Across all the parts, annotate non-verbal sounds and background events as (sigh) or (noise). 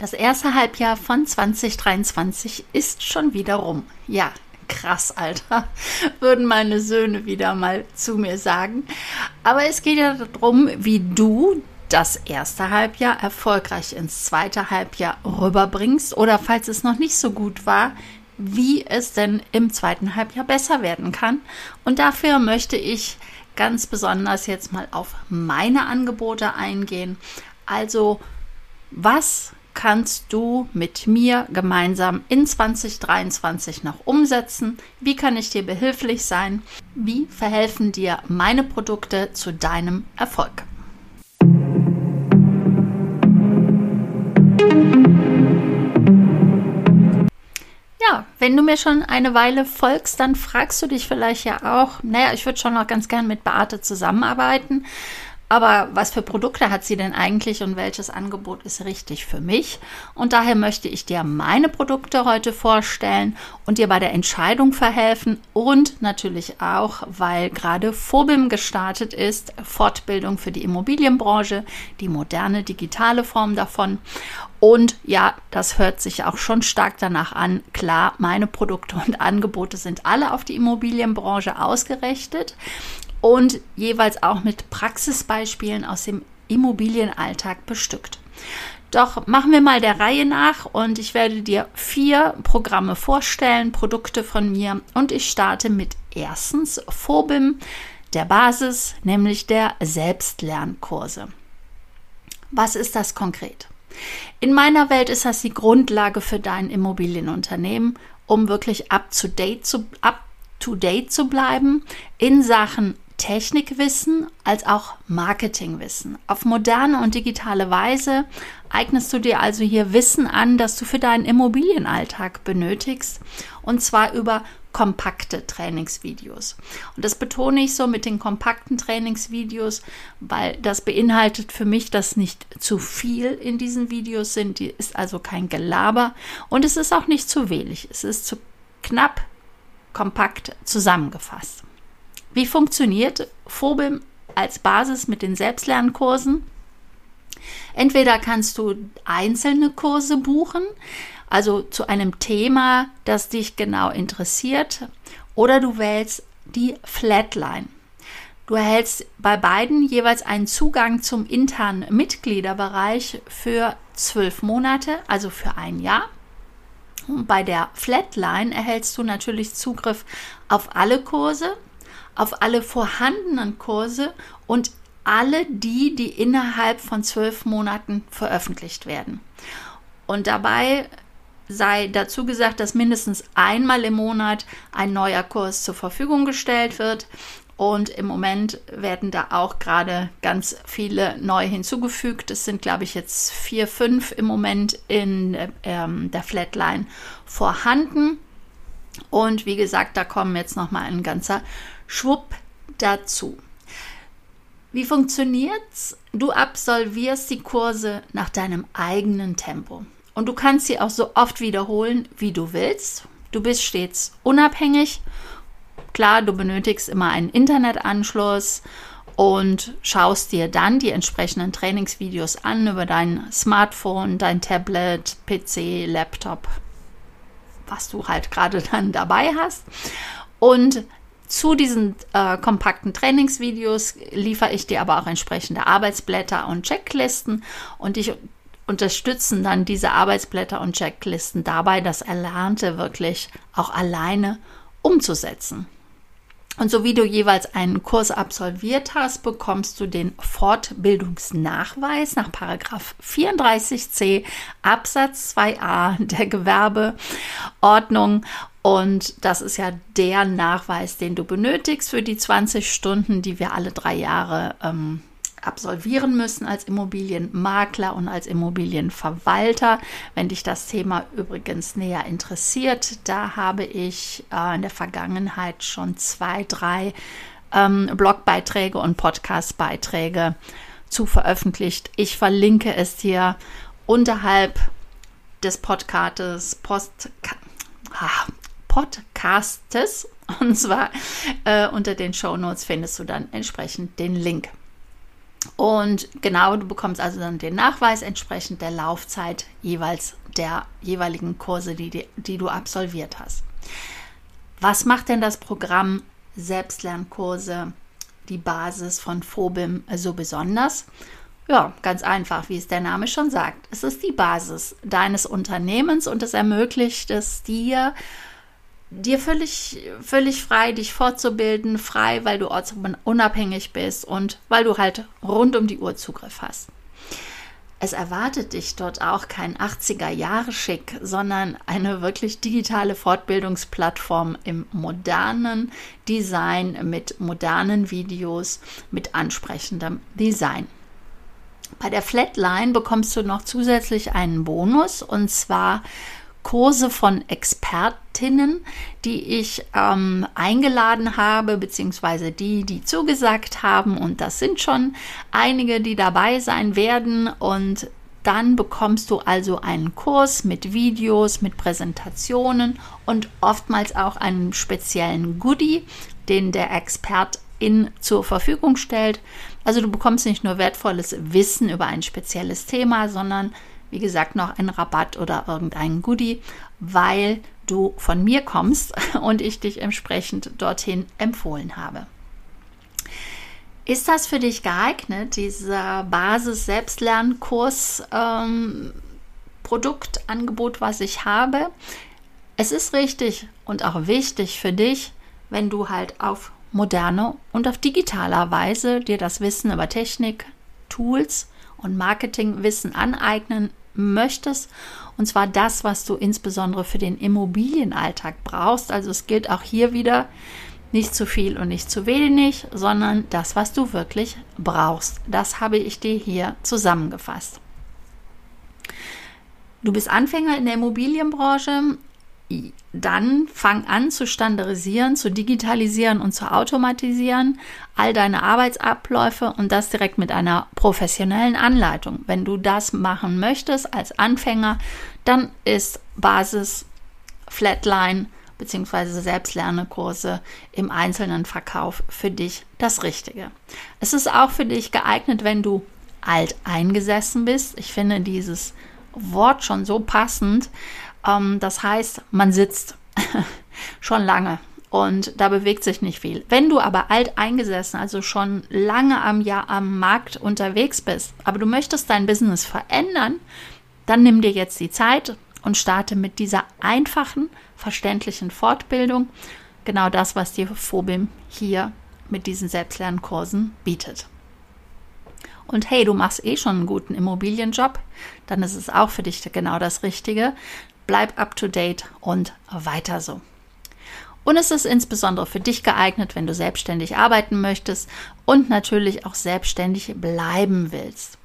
Das erste Halbjahr von 2023 ist schon wieder rum. Ja, krass, Alter, (laughs) würden meine Söhne wieder mal zu mir sagen. Aber es geht ja darum, wie du das erste Halbjahr erfolgreich ins zweite Halbjahr rüberbringst oder falls es noch nicht so gut war, wie es denn im zweiten Halbjahr besser werden kann. Und dafür möchte ich ganz besonders jetzt mal auf meine Angebote eingehen. Also, was kannst du mit mir gemeinsam in 2023 noch umsetzen? Wie kann ich dir behilflich sein? Wie verhelfen dir meine Produkte zu deinem Erfolg? Ja, wenn du mir schon eine Weile folgst, dann fragst du dich vielleicht ja auch, naja, ich würde schon noch ganz gern mit Beate zusammenarbeiten. Aber was für Produkte hat sie denn eigentlich und welches Angebot ist richtig für mich? Und daher möchte ich dir meine Produkte heute vorstellen und dir bei der Entscheidung verhelfen und natürlich auch, weil gerade Phobim gestartet ist, Fortbildung für die Immobilienbranche, die moderne digitale Form davon. Und ja, das hört sich auch schon stark danach an. Klar, meine Produkte und Angebote sind alle auf die Immobilienbranche ausgerichtet und jeweils auch mit Praxisbeispielen aus dem Immobilienalltag bestückt. Doch machen wir mal der Reihe nach und ich werde dir vier Programme vorstellen, Produkte von mir und ich starte mit erstens Phobim, der Basis, nämlich der Selbstlernkurse. Was ist das konkret? In meiner Welt ist das die Grundlage für dein Immobilienunternehmen, um wirklich up to date zu, up to date zu bleiben in Sachen Technikwissen als auch Marketingwissen. Auf moderne und digitale Weise eignest du dir also hier Wissen an, das du für deinen Immobilienalltag benötigst, und zwar über kompakte Trainingsvideos. Und das betone ich so mit den kompakten Trainingsvideos, weil das beinhaltet für mich, dass nicht zu viel in diesen Videos sind. Die ist also kein Gelaber und es ist auch nicht zu wenig. Es ist zu knapp, kompakt zusammengefasst. Wie funktioniert Phobim als Basis mit den Selbstlernkursen? Entweder kannst du einzelne Kurse buchen, also zu einem Thema, das dich genau interessiert, oder du wählst die Flatline. Du erhältst bei beiden jeweils einen Zugang zum internen Mitgliederbereich für zwölf Monate, also für ein Jahr. Und bei der Flatline erhältst du natürlich Zugriff auf alle Kurse, auf alle vorhandenen Kurse und alle die, die innerhalb von zwölf Monaten veröffentlicht werden. Und dabei sei dazu gesagt, dass mindestens einmal im Monat ein neuer Kurs zur Verfügung gestellt wird. Und im Moment werden da auch gerade ganz viele neu hinzugefügt. Es sind, glaube ich, jetzt vier, fünf im Moment in ähm, der Flatline vorhanden. Und wie gesagt, da kommen jetzt noch mal ein ganzer Schwupp dazu. Wie funktioniert's? Du absolvierst die Kurse nach deinem eigenen Tempo. Und du kannst sie auch so oft wiederholen, wie du willst. Du bist stets unabhängig. Klar, du benötigst immer einen Internetanschluss und schaust dir dann die entsprechenden Trainingsvideos an über dein Smartphone, dein Tablet, PC, Laptop, was du halt gerade dann dabei hast. Und zu diesen äh, kompakten Trainingsvideos liefere ich dir aber auch entsprechende Arbeitsblätter und Checklisten und ich unterstützen dann diese Arbeitsblätter und Checklisten dabei, das Erlernte wirklich auch alleine umzusetzen. Und so wie du jeweils einen Kurs absolviert hast, bekommst du den Fortbildungsnachweis nach 34c Absatz 2a der Gewerbeordnung. Und das ist ja der Nachweis, den du benötigst für die 20 Stunden, die wir alle drei Jahre ähm, absolvieren müssen als Immobilienmakler und als Immobilienverwalter. Wenn dich das Thema übrigens näher interessiert, da habe ich äh, in der Vergangenheit schon zwei, drei ähm, Blogbeiträge und Podcastbeiträge zu veröffentlicht. Ich verlinke es dir unterhalb des Podcastes, Post, ah, Podcastes und zwar äh, unter den Show Notes findest du dann entsprechend den Link. Und genau, du bekommst also dann den Nachweis entsprechend der Laufzeit jeweils der jeweiligen Kurse, die, die, die du absolviert hast. Was macht denn das Programm Selbstlernkurse, die Basis von Phobim, so besonders? Ja, ganz einfach, wie es der Name schon sagt. Es ist die Basis deines Unternehmens und es ermöglicht es dir, dir völlig, völlig frei, dich fortzubilden, frei, weil du ortsunabhängig bist und weil du halt rund um die Uhr Zugriff hast. Es erwartet dich dort auch kein 80er-Jahre-Schick, sondern eine wirklich digitale Fortbildungsplattform im modernen Design mit modernen Videos, mit ansprechendem Design. Bei der Flatline bekommst du noch zusätzlich einen Bonus und zwar Kurse von Expertinnen, die ich ähm, eingeladen habe, beziehungsweise die, die zugesagt haben. Und das sind schon einige, die dabei sein werden. Und dann bekommst du also einen Kurs mit Videos, mit Präsentationen und oftmals auch einen speziellen Goodie, den der Expertin zur Verfügung stellt. Also du bekommst nicht nur wertvolles Wissen über ein spezielles Thema, sondern wie gesagt, noch einen Rabatt oder irgendeinen Goodie, weil du von mir kommst (laughs) und ich dich entsprechend dorthin empfohlen habe. Ist das für dich geeignet, dieser Basis-Selbstlernkurs ähm, Produktangebot, was ich habe? Es ist richtig und auch wichtig für dich, wenn du halt auf moderne und auf digitaler Weise dir das Wissen über Technik, Tools und Marketingwissen aneignen möchtest. Und zwar das, was du insbesondere für den Immobilienalltag brauchst. Also es gilt auch hier wieder nicht zu viel und nicht zu wenig, sondern das, was du wirklich brauchst. Das habe ich dir hier zusammengefasst. Du bist Anfänger in der Immobilienbranche, dann fang an zu standardisieren, zu digitalisieren und zu automatisieren all deine Arbeitsabläufe und das direkt mit einer professionellen Anleitung. Wenn du das machen möchtest als Anfänger, dann ist Basis Flatline bzw. Selbstlernekurse im einzelnen Verkauf für dich das Richtige. Es ist auch für dich geeignet, wenn du alt eingesessen bist. Ich finde dieses Wort schon so passend, ähm, das heißt, man sitzt (laughs) schon lange und da bewegt sich nicht viel. Wenn du aber alt eingesessen, also schon lange am Jahr am Markt unterwegs bist, aber du möchtest dein Business verändern, dann nimm dir jetzt die Zeit und starte mit dieser einfachen, verständlichen Fortbildung. Genau das, was dir Phobim hier mit diesen Selbstlernkursen bietet. Und hey, du machst eh schon einen guten Immobilienjob, dann ist es auch für dich genau das Richtige bleib up to date und weiter so. Und es ist insbesondere für dich geeignet, wenn du selbstständig arbeiten möchtest und natürlich auch selbstständig bleiben willst.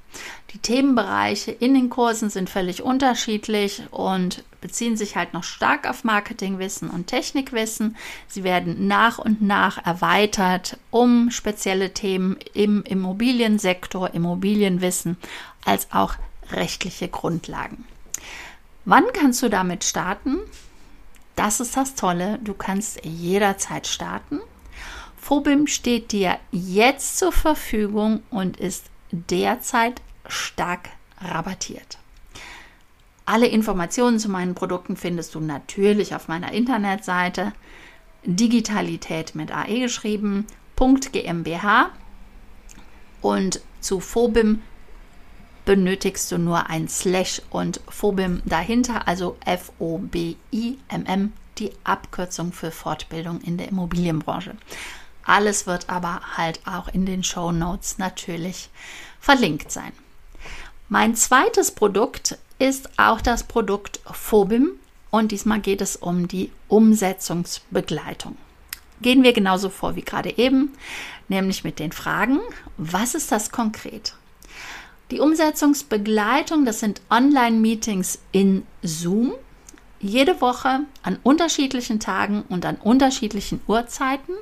Die Themenbereiche in den Kursen sind völlig unterschiedlich und beziehen sich halt noch stark auf Marketingwissen und Technikwissen. Sie werden nach und nach erweitert um spezielle Themen im Immobiliensektor, Immobilienwissen als auch rechtliche Grundlagen. Wann kannst du damit starten? Das ist das Tolle, du kannst jederzeit starten. Phobim steht dir jetzt zur Verfügung und ist derzeit stark rabattiert. Alle Informationen zu meinen Produkten findest du natürlich auf meiner Internetseite Digitalität mit AE geschrieben, .gmbh und zu Phobim benötigst du nur ein Slash und Phobim dahinter, also F-O-B-I-M-M, die Abkürzung für Fortbildung in der Immobilienbranche. Alles wird aber halt auch in den Show Notes natürlich verlinkt sein. Mein zweites Produkt ist auch das Produkt Phobim und diesmal geht es um die Umsetzungsbegleitung. Gehen wir genauso vor wie gerade eben, nämlich mit den Fragen, was ist das konkret? Die Umsetzungsbegleitung, das sind Online-Meetings in Zoom, jede Woche an unterschiedlichen Tagen und an unterschiedlichen Uhrzeiten,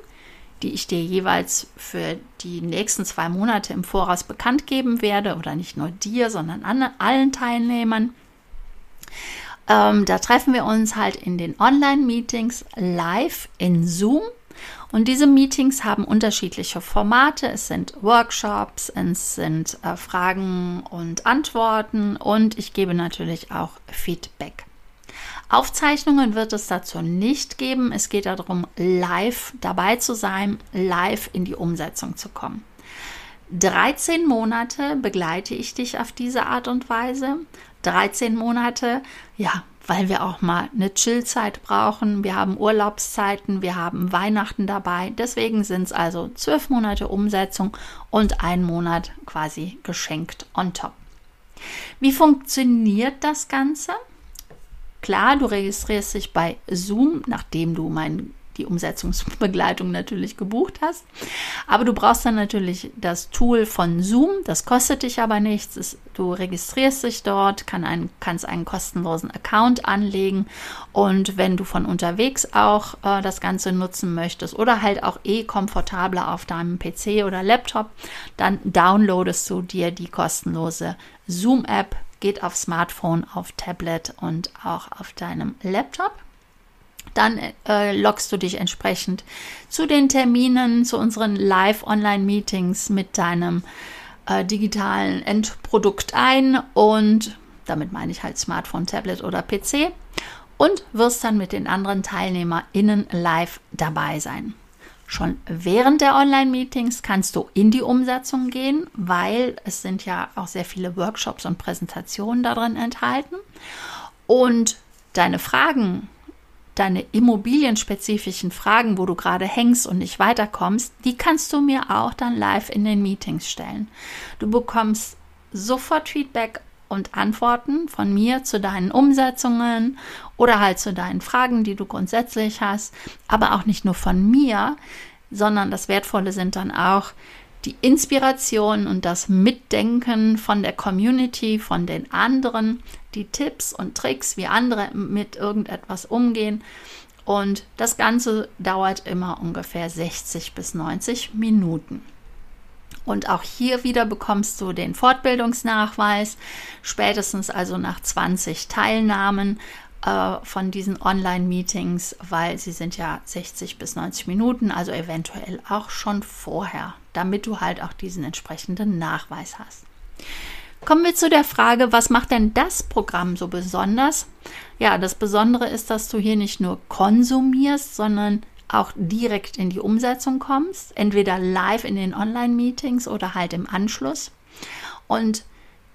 die ich dir jeweils für die nächsten zwei Monate im Voraus bekannt geben werde oder nicht nur dir, sondern an allen Teilnehmern. Ähm, da treffen wir uns halt in den Online-Meetings live in Zoom Und diese Meetings haben unterschiedliche Formate. Es sind Workshops, es sind äh, Fragen und Antworten und ich gebe natürlich auch Feedback. Aufzeichnungen wird es dazu nicht geben. Es geht darum, live dabei zu sein, live in die Umsetzung zu kommen. 13 Monate begleite ich dich auf diese Art und Weise. 13 Monate, ja, weil wir auch mal eine Chillzeit brauchen. Wir haben Urlaubszeiten, wir haben Weihnachten dabei. Deswegen sind es also 12 Monate Umsetzung und ein Monat quasi geschenkt on top. Wie funktioniert das Ganze? Klar, du registrierst dich bei Zoom, nachdem du mein, die Umsetzungsbegleitung natürlich gebucht hast. Aber du brauchst dann natürlich das Tool von Zoom. Das kostet dich aber nichts. Du registrierst dich dort, kann einen, kannst einen kostenlosen Account anlegen. Und wenn du von unterwegs auch äh, das Ganze nutzen möchtest oder halt auch eh komfortabler auf deinem PC oder Laptop, dann downloadest du dir die kostenlose Zoom-App geht auf Smartphone, auf Tablet und auch auf deinem Laptop. Dann äh, loggst du dich entsprechend zu den Terminen, zu unseren Live-Online-Meetings mit deinem äh, digitalen Endprodukt ein und damit meine ich halt Smartphone, Tablet oder PC und wirst dann mit den anderen TeilnehmerInnen live dabei sein. Schon während der Online-Meetings kannst du in die Umsetzung gehen, weil es sind ja auch sehr viele Workshops und Präsentationen darin enthalten. Und deine Fragen, deine immobilienspezifischen Fragen, wo du gerade hängst und nicht weiterkommst, die kannst du mir auch dann live in den Meetings stellen. Du bekommst sofort Feedback und Antworten von mir zu deinen Umsetzungen oder halt zu deinen Fragen, die du grundsätzlich hast, aber auch nicht nur von mir, sondern das Wertvolle sind dann auch die Inspiration und das Mitdenken von der Community, von den anderen, die Tipps und Tricks, wie andere mit irgendetwas umgehen. Und das Ganze dauert immer ungefähr 60 bis 90 Minuten. Und auch hier wieder bekommst du den Fortbildungsnachweis, spätestens also nach 20 Teilnahmen äh, von diesen Online-Meetings, weil sie sind ja 60 bis 90 Minuten, also eventuell auch schon vorher, damit du halt auch diesen entsprechenden Nachweis hast. Kommen wir zu der Frage, was macht denn das Programm so besonders? Ja, das Besondere ist, dass du hier nicht nur konsumierst, sondern auch direkt in die Umsetzung kommst, entweder live in den Online-Meetings oder halt im Anschluss. Und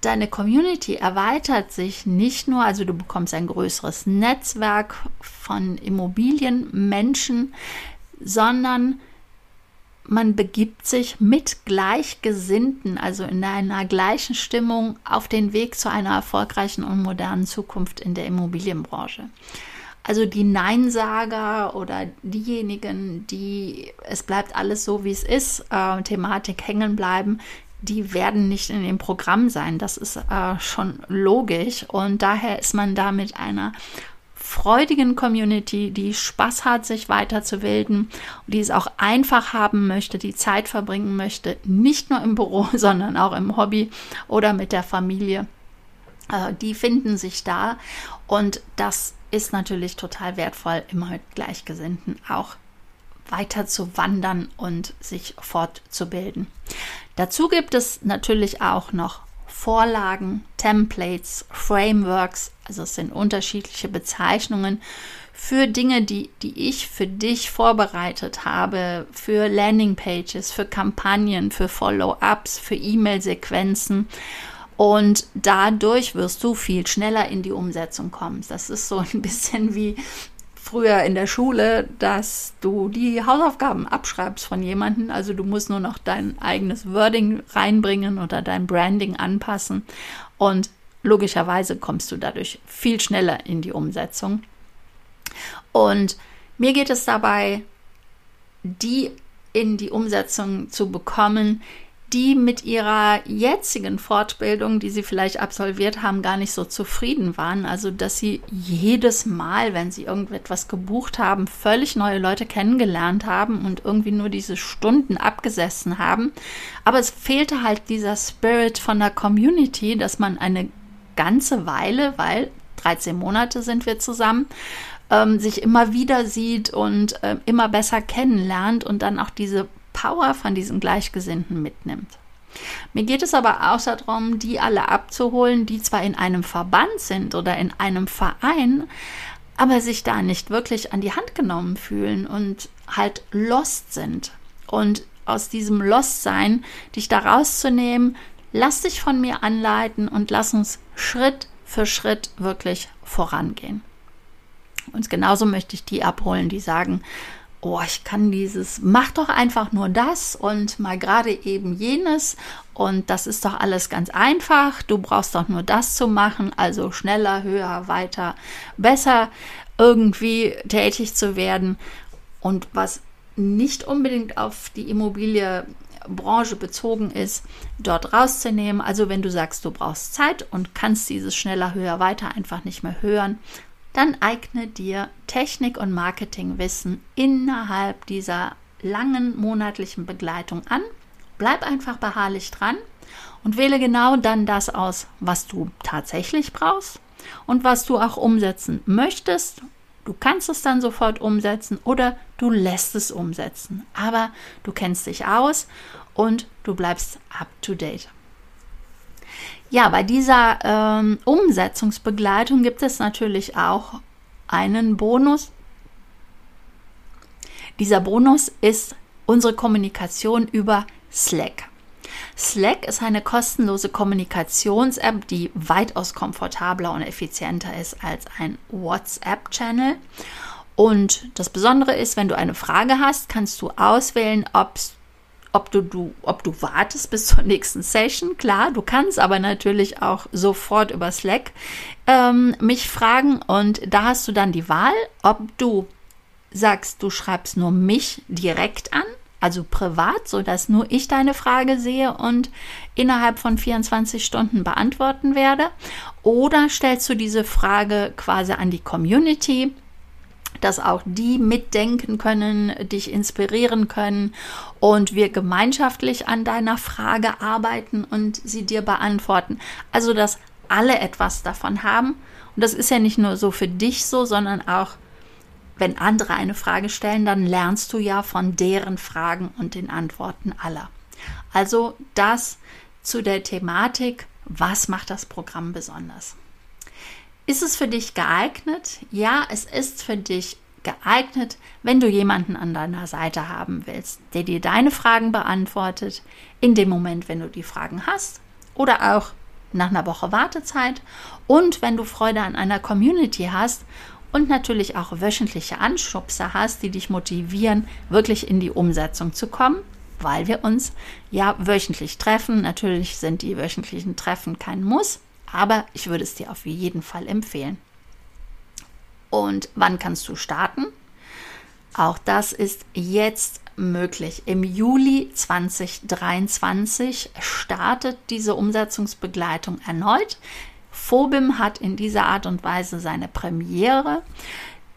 deine Community erweitert sich nicht nur, also du bekommst ein größeres Netzwerk von Immobilienmenschen, sondern man begibt sich mit Gleichgesinnten, also in einer gleichen Stimmung, auf den Weg zu einer erfolgreichen und modernen Zukunft in der Immobilienbranche. Also die Neinsager oder diejenigen, die es bleibt alles so, wie es ist, äh, Thematik hängen bleiben, die werden nicht in dem Programm sein. Das ist äh, schon logisch. Und daher ist man da mit einer freudigen Community, die Spaß hat, sich weiterzubilden, die es auch einfach haben möchte, die Zeit verbringen möchte, nicht nur im Büro, (laughs) sondern auch im Hobby oder mit der Familie. Äh, die finden sich da und das ist natürlich total wertvoll, immer mit Gleichgesinnten auch weiter zu wandern und sich fortzubilden. Dazu gibt es natürlich auch noch Vorlagen, Templates, Frameworks, also es sind unterschiedliche Bezeichnungen für Dinge, die, die ich für dich vorbereitet habe, für Landingpages, für Kampagnen, für Follow-ups, für E-Mail-Sequenzen und dadurch wirst du viel schneller in die Umsetzung kommen. Das ist so ein bisschen wie früher in der Schule, dass du die Hausaufgaben abschreibst von jemandem. Also du musst nur noch dein eigenes Wording reinbringen oder dein Branding anpassen. Und logischerweise kommst du dadurch viel schneller in die Umsetzung. Und mir geht es dabei, die in die Umsetzung zu bekommen, die mit ihrer jetzigen Fortbildung, die sie vielleicht absolviert haben, gar nicht so zufrieden waren. Also, dass sie jedes Mal, wenn sie irgendetwas gebucht haben, völlig neue Leute kennengelernt haben und irgendwie nur diese Stunden abgesessen haben. Aber es fehlte halt dieser Spirit von der Community, dass man eine ganze Weile, weil 13 Monate sind wir zusammen, ähm, sich immer wieder sieht und äh, immer besser kennenlernt und dann auch diese Power von diesen Gleichgesinnten mitnimmt. Mir geht es aber auch darum, die alle abzuholen, die zwar in einem Verband sind oder in einem Verein, aber sich da nicht wirklich an die Hand genommen fühlen und halt lost sind. Und aus diesem Lost-Sein dich da rauszunehmen, lass dich von mir anleiten und lass uns Schritt für Schritt wirklich vorangehen. Und genauso möchte ich die abholen, die sagen, oh, ich kann dieses, mach doch einfach nur das und mal gerade eben jenes und das ist doch alles ganz einfach. Du brauchst doch nur das zu machen, also schneller, höher, weiter, besser irgendwie tätig zu werden. Und was nicht unbedingt auf die Immobilienbranche bezogen ist, dort rauszunehmen. Also wenn du sagst, du brauchst Zeit und kannst dieses schneller, höher, weiter einfach nicht mehr hören, dann eigne dir Technik- und Marketingwissen innerhalb dieser langen monatlichen Begleitung an. Bleib einfach beharrlich dran und wähle genau dann das aus, was du tatsächlich brauchst und was du auch umsetzen möchtest. Du kannst es dann sofort umsetzen oder du lässt es umsetzen. Aber du kennst dich aus und du bleibst up to date. Ja, bei dieser ähm, Umsetzungsbegleitung gibt es natürlich auch einen Bonus. Dieser Bonus ist unsere Kommunikation über Slack. Slack ist eine kostenlose Kommunikations-App, die weitaus komfortabler und effizienter ist als ein WhatsApp-Channel. Und das Besondere ist, wenn du eine Frage hast, kannst du auswählen, ob's ob du, du, ob du wartest bis zur nächsten Session, klar, du kannst aber natürlich auch sofort über Slack ähm, mich fragen. Und da hast du dann die Wahl, ob du sagst, du schreibst nur mich direkt an, also privat, sodass nur ich deine Frage sehe und innerhalb von 24 Stunden beantworten werde, oder stellst du diese Frage quasi an die Community dass auch die mitdenken können, dich inspirieren können und wir gemeinschaftlich an deiner Frage arbeiten und sie dir beantworten. Also, dass alle etwas davon haben. Und das ist ja nicht nur so für dich so, sondern auch, wenn andere eine Frage stellen, dann lernst du ja von deren Fragen und den Antworten aller. Also das zu der Thematik, was macht das Programm besonders? Ist es für dich geeignet? Ja, es ist für dich geeignet, wenn du jemanden an deiner Seite haben willst, der dir deine Fragen beantwortet, in dem Moment, wenn du die Fragen hast oder auch nach einer Woche Wartezeit und wenn du Freude an einer Community hast und natürlich auch wöchentliche Anschubser hast, die dich motivieren, wirklich in die Umsetzung zu kommen, weil wir uns ja wöchentlich treffen. Natürlich sind die wöchentlichen Treffen kein Muss, aber ich würde es dir auf jeden Fall empfehlen. Und wann kannst du starten? Auch das ist jetzt möglich. Im Juli 2023 startet diese Umsetzungsbegleitung erneut. Phobim hat in dieser Art und Weise seine Premiere.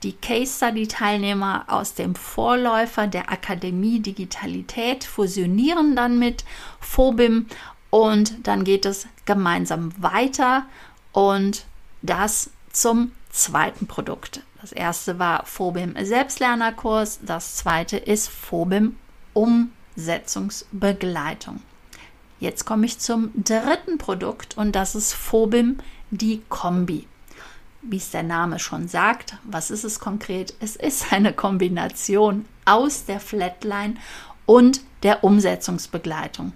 Die Case Study Teilnehmer aus dem Vorläufer der Akademie Digitalität fusionieren dann mit Phobim und dann geht es gemeinsam weiter und das zum zweiten Produkt. Das erste war Phobim Selbstlernerkurs, das zweite ist Phobim Umsetzungsbegleitung. Jetzt komme ich zum dritten Produkt und das ist Phobim die Kombi. Wie es der Name schon sagt, was ist es konkret? Es ist (laughs) eine Kombination aus der Flatline und der Umsetzungsbegleitung.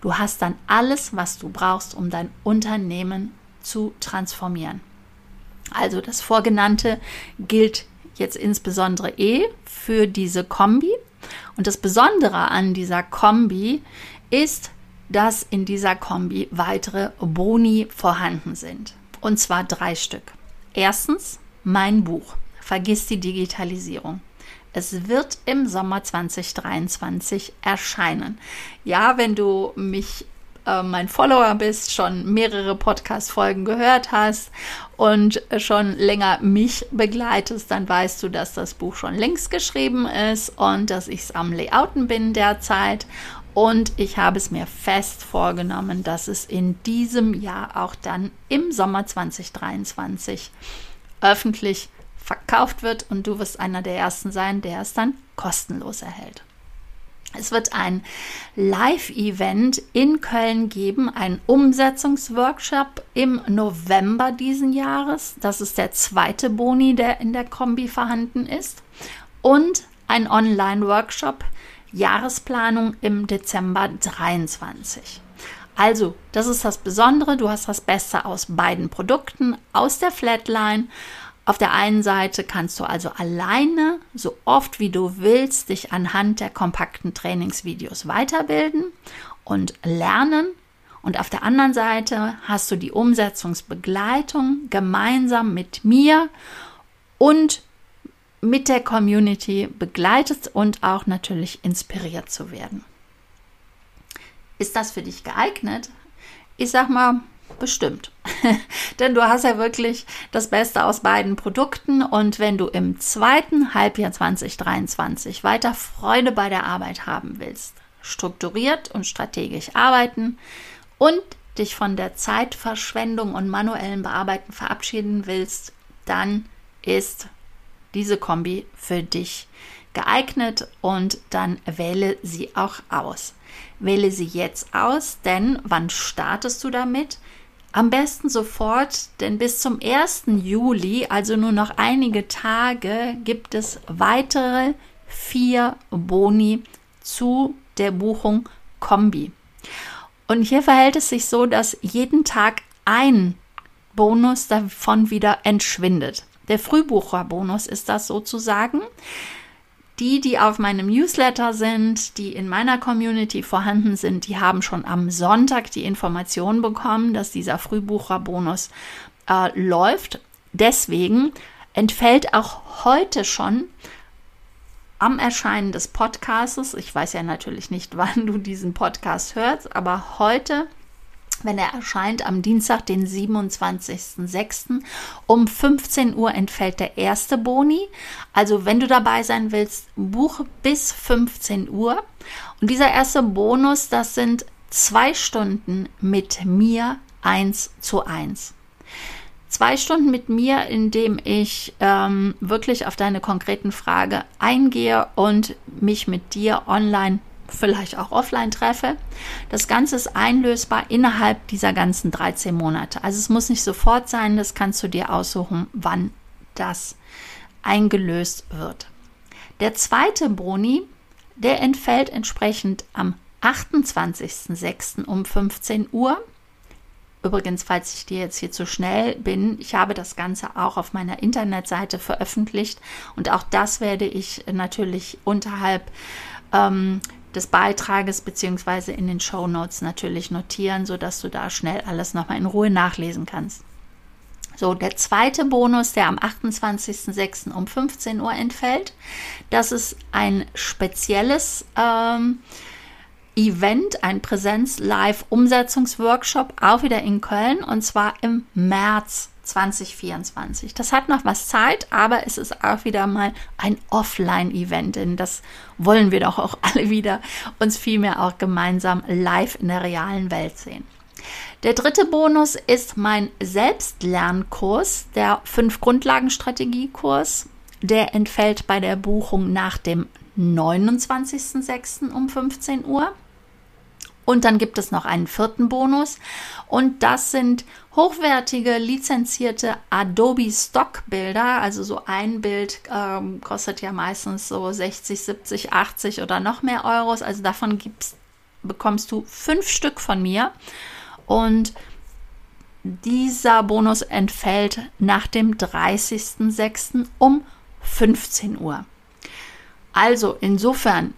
Du hast dann alles, was du brauchst, um dein Unternehmen zu transformieren. Also das Vorgenannte gilt jetzt insbesondere eh für diese Kombi. Und das Besondere an dieser Kombi ist, dass in dieser Kombi weitere Boni vorhanden sind. Und zwar drei Stück. Erstens mein Buch. Vergiss die Digitalisierung. Es wird im Sommer 2023 erscheinen. Ja, wenn du mich äh, mein Follower bist, schon mehrere Podcast-Folgen gehört hast und schon länger mich begleitest, dann weißt du, dass das Buch schon längst geschrieben ist und dass ich es am Layouten bin derzeit. Und ich habe es mir fest vorgenommen, dass es in diesem Jahr auch dann im Sommer 2023 öffentlich verkauft wird und du wirst einer der ersten sein, der es dann kostenlos erhält. Es wird ein Live-Event in Köln geben, ein Umsetzungsworkshop im November diesen Jahres. Das ist der zweite Boni, der in der Kombi vorhanden ist. Und ein Online-Workshop, Jahresplanung im Dezember 23. Also, das ist das Besondere. Du hast das Beste aus beiden Produkten, aus der Flatline auf der einen Seite kannst du also alleine, so oft wie du willst, dich anhand der kompakten Trainingsvideos weiterbilden und lernen. Und auf der anderen Seite hast du die Umsetzungsbegleitung gemeinsam mit mir und mit der Community begleitet und auch natürlich inspiriert zu werden. Ist das für dich geeignet? Ich sag mal, bestimmt. (laughs) Denn du hast ja wirklich das Beste aus beiden Produkten und wenn du im zweiten Halbjahr 2023 weiter Freude bei der Arbeit haben willst, strukturiert und strategisch arbeiten und dich von der Zeitverschwendung und manuellen Bearbeiten verabschieden willst, dann ist diese Kombi für dich geeignet und dann wähle sie auch aus. Wähle sie jetzt aus, denn wann startest du damit? Am besten sofort, denn bis zum 1. Juli, also nur noch einige Tage, gibt es weitere vier Boni zu der Buchung Kombi. Und hier verhält es sich so, dass jeden Tag ein Bonus davon wieder entschwindet. Der Frühbucherbonus ist das sozusagen. Die, die auf meinem Newsletter sind, die in meiner Community vorhanden sind, die haben schon am Sonntag die Information bekommen, dass dieser Frühbucherbonus äh, läuft. Deswegen entfällt auch heute schon am Erscheinen des Podcasts, ich weiß ja natürlich nicht, (laughs) wann du diesen Podcast hörst, aber heute wenn er erscheint am Dienstag, den 27.06. Um 15 Uhr entfällt der erste Boni. Also wenn du dabei sein willst, buche bis 15 Uhr. Und dieser erste Bonus, das sind zwei Stunden mit mir eins zu eins. Zwei Stunden mit mir, indem ich ähm, wirklich auf deine konkreten Frage eingehe und mich mit dir online vielleicht auch offline treffe. Das Ganze ist einlösbar innerhalb dieser ganzen 13 Monate. Also es muss nicht sofort sein, das kannst du dir aussuchen, wann das eingelöst wird. Der zweite Boni, der entfällt entsprechend am 28.06. um 15 Uhr. Übrigens, falls ich dir jetzt hier zu schnell bin, ich habe das Ganze auch auf meiner Internetseite veröffentlicht und auch das werde ich natürlich unterhalb ähm, des Beitrages beziehungsweise in den Show Notes natürlich notieren, sodass du da schnell alles nochmal in Ruhe nachlesen kannst. So, der zweite Bonus, der am 28.06. um 15 Uhr entfällt, das ist ein spezielles ähm, Event, ein Präsenz-Live-Umsetzungsworkshop, auch wieder in Köln und zwar im März 2024. Das hat noch was Zeit, aber es ist auch wieder mal ein Offline-Event, denn das wollen wir doch auch (laughs) alle wieder uns vielmehr auch gemeinsam live in der realen Welt sehen. Der dritte Bonus ist mein Selbstlernkurs, der 5 Grundlagenstrategie-Kurs. Der entfällt bei der Buchung nach dem 29.06. um 15 Uhr. Und dann gibt es noch einen vierten Bonus und das sind hochwertige lizenzierte Adobe Stock Bilder. Also so ein Bild ähm, kostet ja meistens so 60, 70, 80 oder noch mehr Euros. Also davon bekommst du fünf Stück von mir und dieser Bonus entfällt nach dem 30.06. um 15 Uhr. Also insofern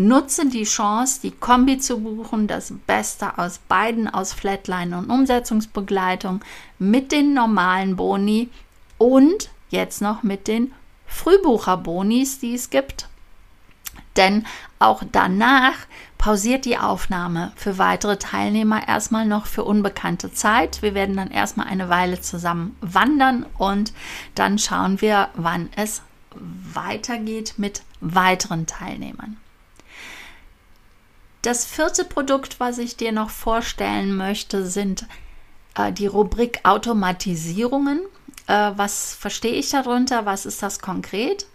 Nutze die Chance, die Kombi zu buchen, das Beste aus beiden, aus Flatline und Umsetzungsbegleitung mit den normalen Boni und jetzt noch mit den Frühbucherbonis, die es gibt. Denn auch danach pausiert die Aufnahme für weitere Teilnehmer erstmal noch für unbekannte Zeit. Wir werden dann erstmal eine Weile zusammen wandern und dann schauen wir, wann es weitergeht mit weiteren Teilnehmern. Das vierte Produkt, was ich dir noch vorstellen möchte, sind äh, die Rubrik Automatisierungen. äh, was verstehe ich darunter, was ist das konkret,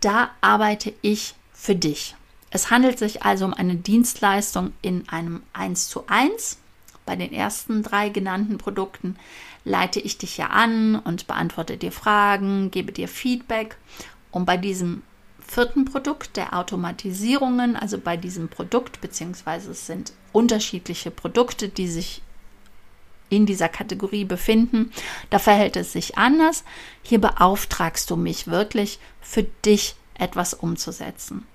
da arbeite ich für dich. Es handelt sich also um eine Dienstleistung in einem 1 zu 1. Bei den ersten drei genannten Produkten leite ich dich ja an und beantworte dir Fragen, gebe dir Feedback. Und bei diesem vierten Produkt der Automatisierungen, also bei diesem Produkt, beziehungsweise es sind unterschiedliche Produkte, die sich in dieser Kategorie befinden, da verhält es sich anders. Hier beauftragst du mich wirklich für dich etwas umzusetzen.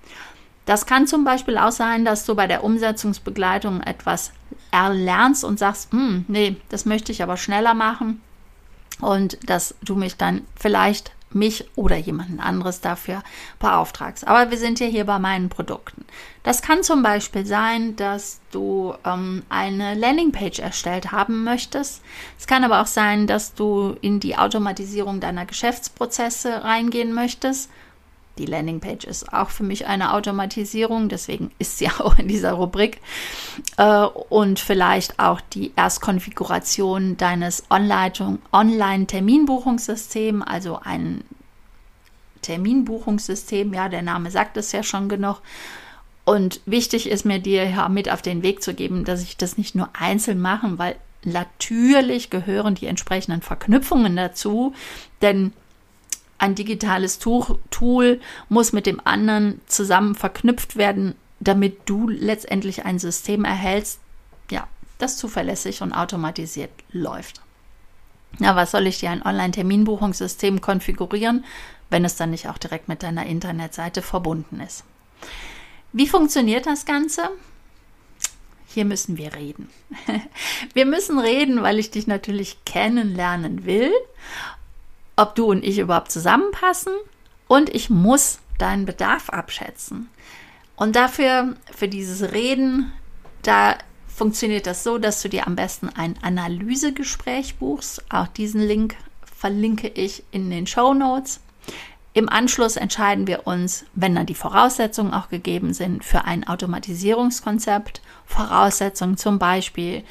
Das kann zum Beispiel auch sein, dass du bei der Umsetzungsbegleitung etwas erlernst und sagst, hm, nee, das möchte ich aber schneller machen und dass du mich dann vielleicht mich oder jemanden anderes dafür beauftragst. Aber wir sind ja hier bei meinen Produkten. Das kann zum Beispiel sein, dass du ähm, eine Landingpage erstellt haben möchtest. Es kann aber auch sein, dass du in die Automatisierung deiner Geschäftsprozesse reingehen möchtest die Landingpage ist auch für mich eine Automatisierung, deswegen ist sie (laughs) auch in dieser Rubrik. Äh, und vielleicht auch die Erstkonfiguration deines Online-Terminbuchungssystems, also ein Terminbuchungssystem, ja, der Name sagt es ja schon genug. Und wichtig ist mir dir ja mit auf den Weg zu geben, dass ich das nicht nur einzeln mache, weil natürlich gehören die entsprechenden Verknüpfungen dazu, denn ein digitales Tool muss mit dem anderen zusammen verknüpft werden, damit du letztendlich ein System erhältst, ja, das zuverlässig und automatisiert läuft. Na, was soll ich dir ein Online-Terminbuchungssystem konfigurieren, wenn es dann nicht auch direkt mit deiner Internetseite verbunden ist? Wie funktioniert das Ganze? Hier müssen wir reden. (laughs) Wir müssen reden, weil ich dich natürlich kennenlernen will ob du und ich überhaupt zusammenpassen und ich muss deinen Bedarf abschätzen. Und dafür, für dieses Reden, da funktioniert das so, dass du dir am besten ein Analysegespräch buchst. Auch diesen Link verlinke ich in den Show Notes. Im Anschluss entscheiden wir uns, wenn dann die Voraussetzungen auch gegeben sind, für ein Automatisierungskonzept. Voraussetzungen zum Beispiel,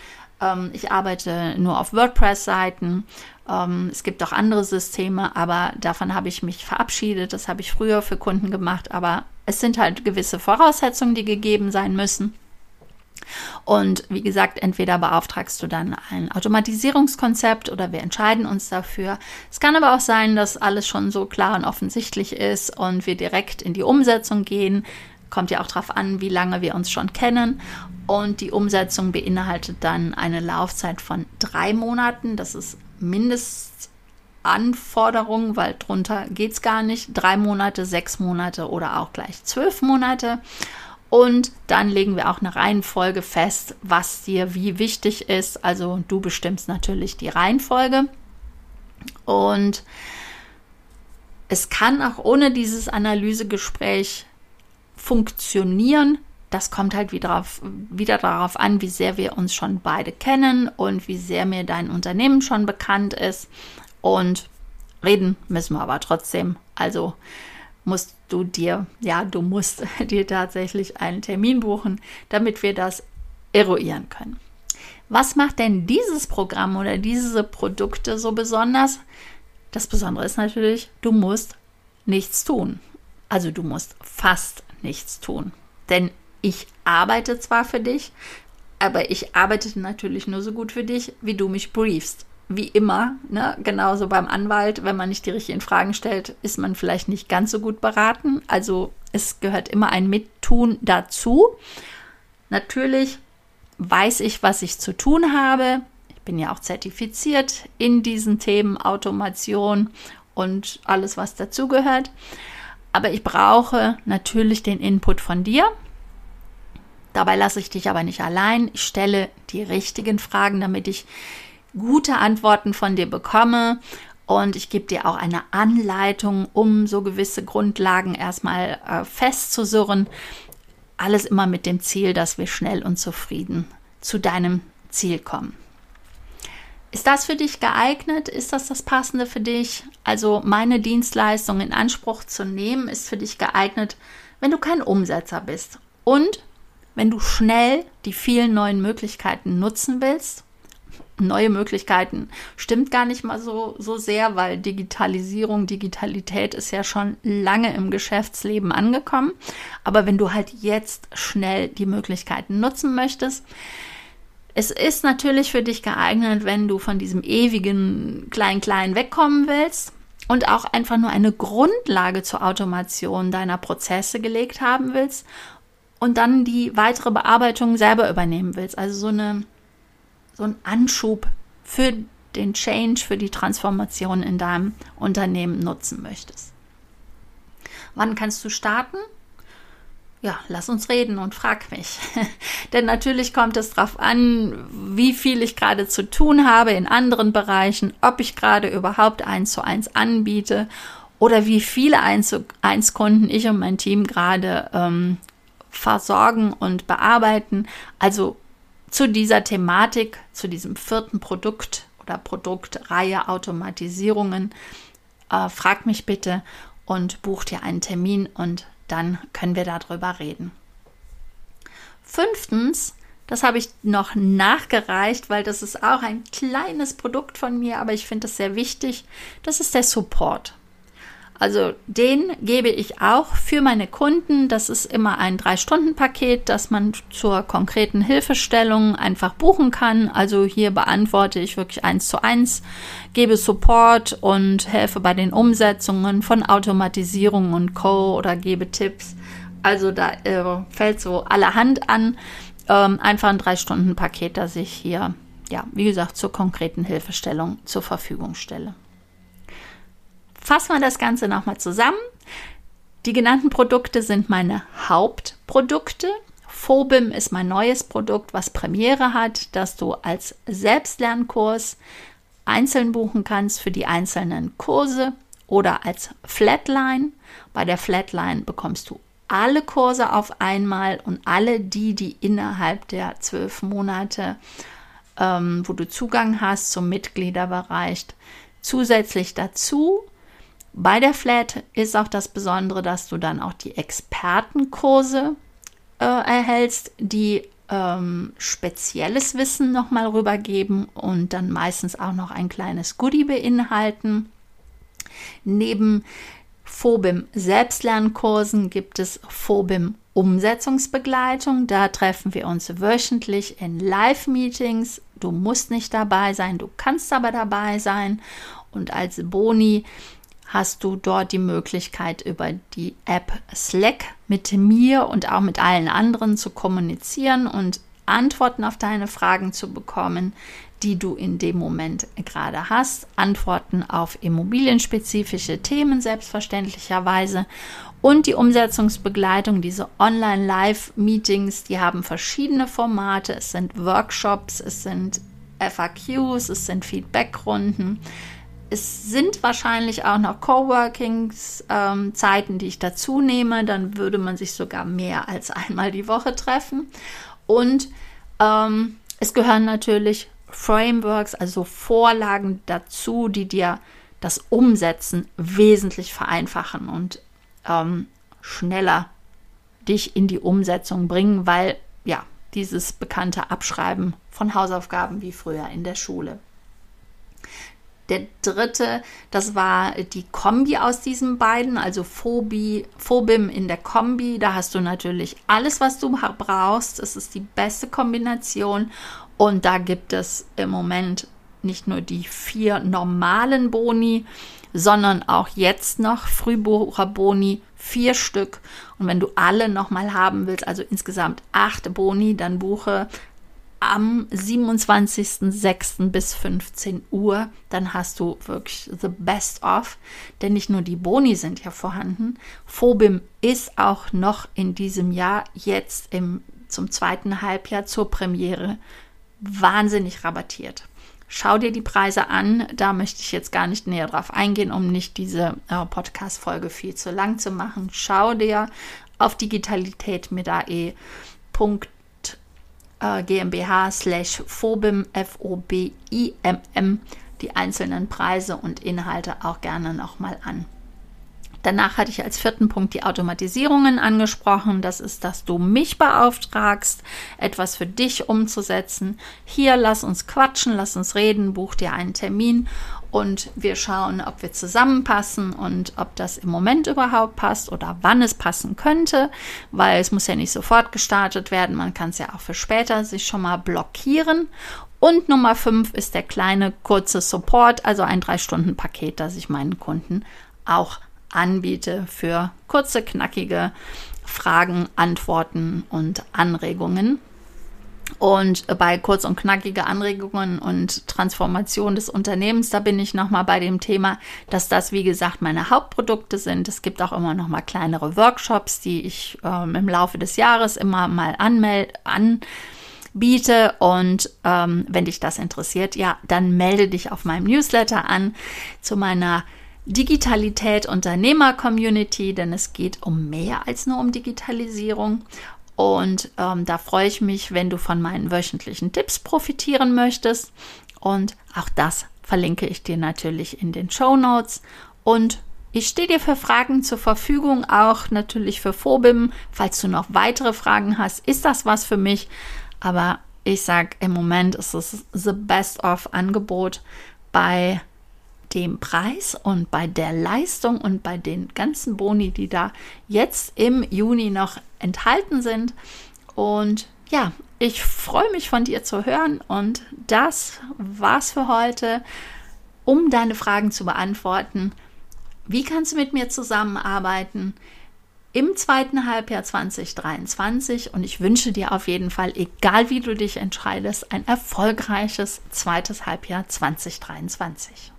ähm, ich arbeite nur auf WordPress-Seiten ähm, es gibt auch andere Systeme, aber davon habe ich mich verabschiedet. Das habe ich früher für Kunden gemacht, aber es sind halt gewisse Voraussetzungen, die gegeben sein müssen. Und wie gesagt, entweder beauftragst du dann ein Automatisierungskonzept oder wir entscheiden uns dafür. Es kann aber auch sein, dass alles schon so klar und offensichtlich ist und wir direkt in die Umsetzung gehen. Kommt ja auch darauf an, wie lange wir uns schon kennen. Und die Umsetzung beinhaltet dann eine Laufzeit von drei Monaten. Das ist Mindestanforderung, weil drunter geht es gar nicht. Drei Monate, sechs Monate oder auch gleich zwölf Monate. Und dann legen wir auch eine Reihenfolge fest, was dir wie wichtig ist. Also du bestimmst natürlich die Reihenfolge. Und es kann auch ohne dieses Analysegespräch funktionieren, das kommt halt wieder, auf, wieder darauf an, wie sehr wir uns schon beide kennen und wie sehr mir dein Unternehmen schon bekannt ist. Und reden müssen wir aber trotzdem. Also musst du dir, ja, du musst (laughs) dir tatsächlich einen Termin buchen, damit wir das eruieren können. Was macht denn dieses Programm oder diese Produkte so besonders? Das Besondere ist natürlich, du musst nichts tun. Also du musst fast nichts tun. Denn ich arbeite zwar für dich, aber ich arbeite natürlich nur so gut für dich, wie du mich briefst. Wie immer, ne? genauso beim Anwalt, wenn man nicht die richtigen Fragen stellt, ist man vielleicht nicht ganz so gut beraten. Also es gehört immer ein Mittun dazu. Natürlich weiß ich, was ich zu tun habe. Ich bin ja auch zertifiziert in diesen Themen Automation und alles, was dazugehört. Aber ich brauche natürlich den Input von dir. Dabei lasse ich dich aber nicht allein. Ich stelle die richtigen Fragen, damit ich gute Antworten von dir bekomme. Und ich gebe dir auch eine Anleitung, um so gewisse Grundlagen erstmal äh, festzusurren. Alles immer mit dem Ziel, dass wir schnell und zufrieden zu deinem Ziel kommen. Ist das für dich geeignet? Ist das das Passende für dich? Also meine Dienstleistung in Anspruch zu nehmen, ist für dich geeignet, wenn du kein Umsetzer bist und wenn du schnell die vielen neuen Möglichkeiten nutzen willst, neue Möglichkeiten stimmt gar nicht mal so, so sehr, weil Digitalisierung, Digitalität ist ja schon lange im Geschäftsleben angekommen. Aber wenn du halt jetzt schnell die Möglichkeiten nutzen möchtest, es ist natürlich für dich geeignet, wenn du von diesem ewigen Klein-Klein wegkommen willst und auch einfach nur eine Grundlage zur Automation deiner Prozesse gelegt haben willst und dann die weitere Bearbeitung selber übernehmen willst. Also so eine so ein Anschub für den Change, für die Transformation in deinem Unternehmen nutzen möchtest. Wann kannst du starten? Ja, lass uns reden und frag mich. (laughs) Denn natürlich kommt es darauf an, wie viel ich gerade zu tun habe in anderen Bereichen, ob ich gerade überhaupt eins zu eins anbiete oder wie viele eins zu eins Kunden ich und mein Team gerade ähm, versorgen und bearbeiten. Also zu dieser Thematik, zu diesem vierten Produkt oder Produktreihe Automatisierungen, äh, frag mich bitte und buch dir einen Termin und dann können wir darüber reden. Fünftens, das habe ich noch nachgereicht, weil das ist auch ein kleines Produkt von mir, aber ich finde es sehr wichtig. Das ist der Support. Also den gebe ich auch für meine Kunden. Das ist immer ein Drei-Stunden-Paket, das man zur konkreten Hilfestellung einfach buchen kann. Also hier beantworte ich wirklich eins zu eins, gebe Support und helfe bei den Umsetzungen von Automatisierung und Co. oder gebe Tipps. Also da äh, fällt so allerhand an. Ähm, einfach ein Drei-Stunden-Paket, das ich hier, ja, wie gesagt, zur konkreten Hilfestellung zur Verfügung stelle. Fassen wir das Ganze nochmal zusammen. Die genannten Produkte sind meine Hauptprodukte. Phobim ist mein neues Produkt, was Premiere hat, das du als Selbstlernkurs einzeln buchen kannst für die einzelnen Kurse oder als Flatline. Bei der Flatline bekommst du alle Kurse auf einmal und alle die, die innerhalb der zwölf Monate, ähm, wo du Zugang hast zum Mitgliederbereich, zusätzlich dazu bei der Flat ist auch das Besondere, dass du dann auch die Expertenkurse äh, erhältst, die ähm, spezielles Wissen nochmal rübergeben und dann meistens auch noch ein kleines Goodie beinhalten. Neben Phobim Selbstlernkursen gibt es Phobim Umsetzungsbegleitung. Da treffen wir uns wöchentlich in Live-Meetings. Du musst nicht dabei sein, du kannst aber dabei sein. Und als Boni hast du dort die Möglichkeit, über die App Slack mit mir und auch mit allen anderen zu kommunizieren und Antworten auf deine Fragen zu bekommen, die du in dem Moment gerade hast. Antworten auf immobilienspezifische Themen selbstverständlicherweise. Und die Umsetzungsbegleitung, diese Online-Live-Meetings, die haben verschiedene Formate. Es sind Workshops, es sind FAQs, es sind Feedbackrunden. Es sind wahrscheinlich auch noch Coworkings-Zeiten, ähm, die ich dazu nehme. Dann würde man sich sogar mehr als einmal die Woche treffen. Und ähm, es gehören natürlich Frameworks, also Vorlagen dazu, die dir das Umsetzen wesentlich vereinfachen und ähm, schneller dich in die Umsetzung bringen, weil ja, dieses bekannte Abschreiben von Hausaufgaben wie früher in der Schule. Der dritte, das war die Kombi aus diesen beiden, also Phobi, Phobim in der Kombi. Da hast du natürlich alles, was du brauchst. Es ist die beste Kombination. Und da gibt es im Moment nicht nur die vier normalen Boni, sondern auch jetzt noch Frühbucherboni, vier Stück. Und wenn du alle nochmal haben willst, also insgesamt acht Boni, dann buche am 27.06. bis 15 Uhr, dann hast du wirklich the best of, denn nicht nur die Boni sind ja vorhanden, Phobim ist auch noch in diesem Jahr jetzt im, zum zweiten Halbjahr zur Premiere wahnsinnig rabattiert. Schau dir die Preise an, da möchte ich jetzt gar nicht näher drauf eingehen, um nicht diese äh, Podcast-Folge viel zu lang zu machen. Schau dir auf digitalitätmedae.de äh, GmbH slash Phobim, F-O-B-I-M-M, die einzelnen Preise und Inhalte auch gerne nochmal an. Danach hatte ich als vierten Punkt die Automatisierungen angesprochen. Das ist, dass du mich beauftragst, etwas für dich umzusetzen. Hier, lass uns quatschen, lass uns reden, buch dir einen Termin und wir schauen, ob wir zusammenpassen und ob das im Moment überhaupt passt oder wann es passen könnte, weil es muss ja nicht sofort gestartet werden. Man kann es ja auch für später sich schon mal blockieren. Und Nummer fünf ist der kleine kurze Support, also ein drei Stunden Paket, das ich meinen Kunden auch anbiete für kurze, knackige Fragen, Antworten und Anregungen. Und bei kurz und knackige Anregungen und Transformation des Unternehmens, da bin ich nochmal bei dem Thema, dass das, wie gesagt, meine Hauptprodukte sind. Es gibt auch immer noch mal kleinere Workshops, die ich ähm, im Laufe des Jahres immer mal anmelde, anbiete. Und ähm, wenn dich das interessiert, ja, dann melde dich auf meinem Newsletter an zu meiner Digitalität Unternehmer-Community, denn es geht um mehr als nur um Digitalisierung. Und ähm, da freue ich mich, wenn du von meinen wöchentlichen Tipps profitieren möchtest. Und auch das verlinke ich dir natürlich in den Show Notes. Und ich stehe dir für Fragen zur Verfügung, auch natürlich für Phobim. Falls du noch weitere Fragen hast, ist das was für mich. Aber ich sage, im Moment ist es the best of Angebot bei dem Preis und bei der Leistung und bei den ganzen Boni, die da jetzt im Juni noch enthalten sind. Und ja, ich freue mich von dir zu hören und das war's für heute. Um deine Fragen zu beantworten, wie kannst du mit mir zusammenarbeiten? im zweiten Halbjahr 2023 und ich wünsche dir auf jeden Fall, egal wie du dich entscheidest, ein erfolgreiches zweites Halbjahr 2023.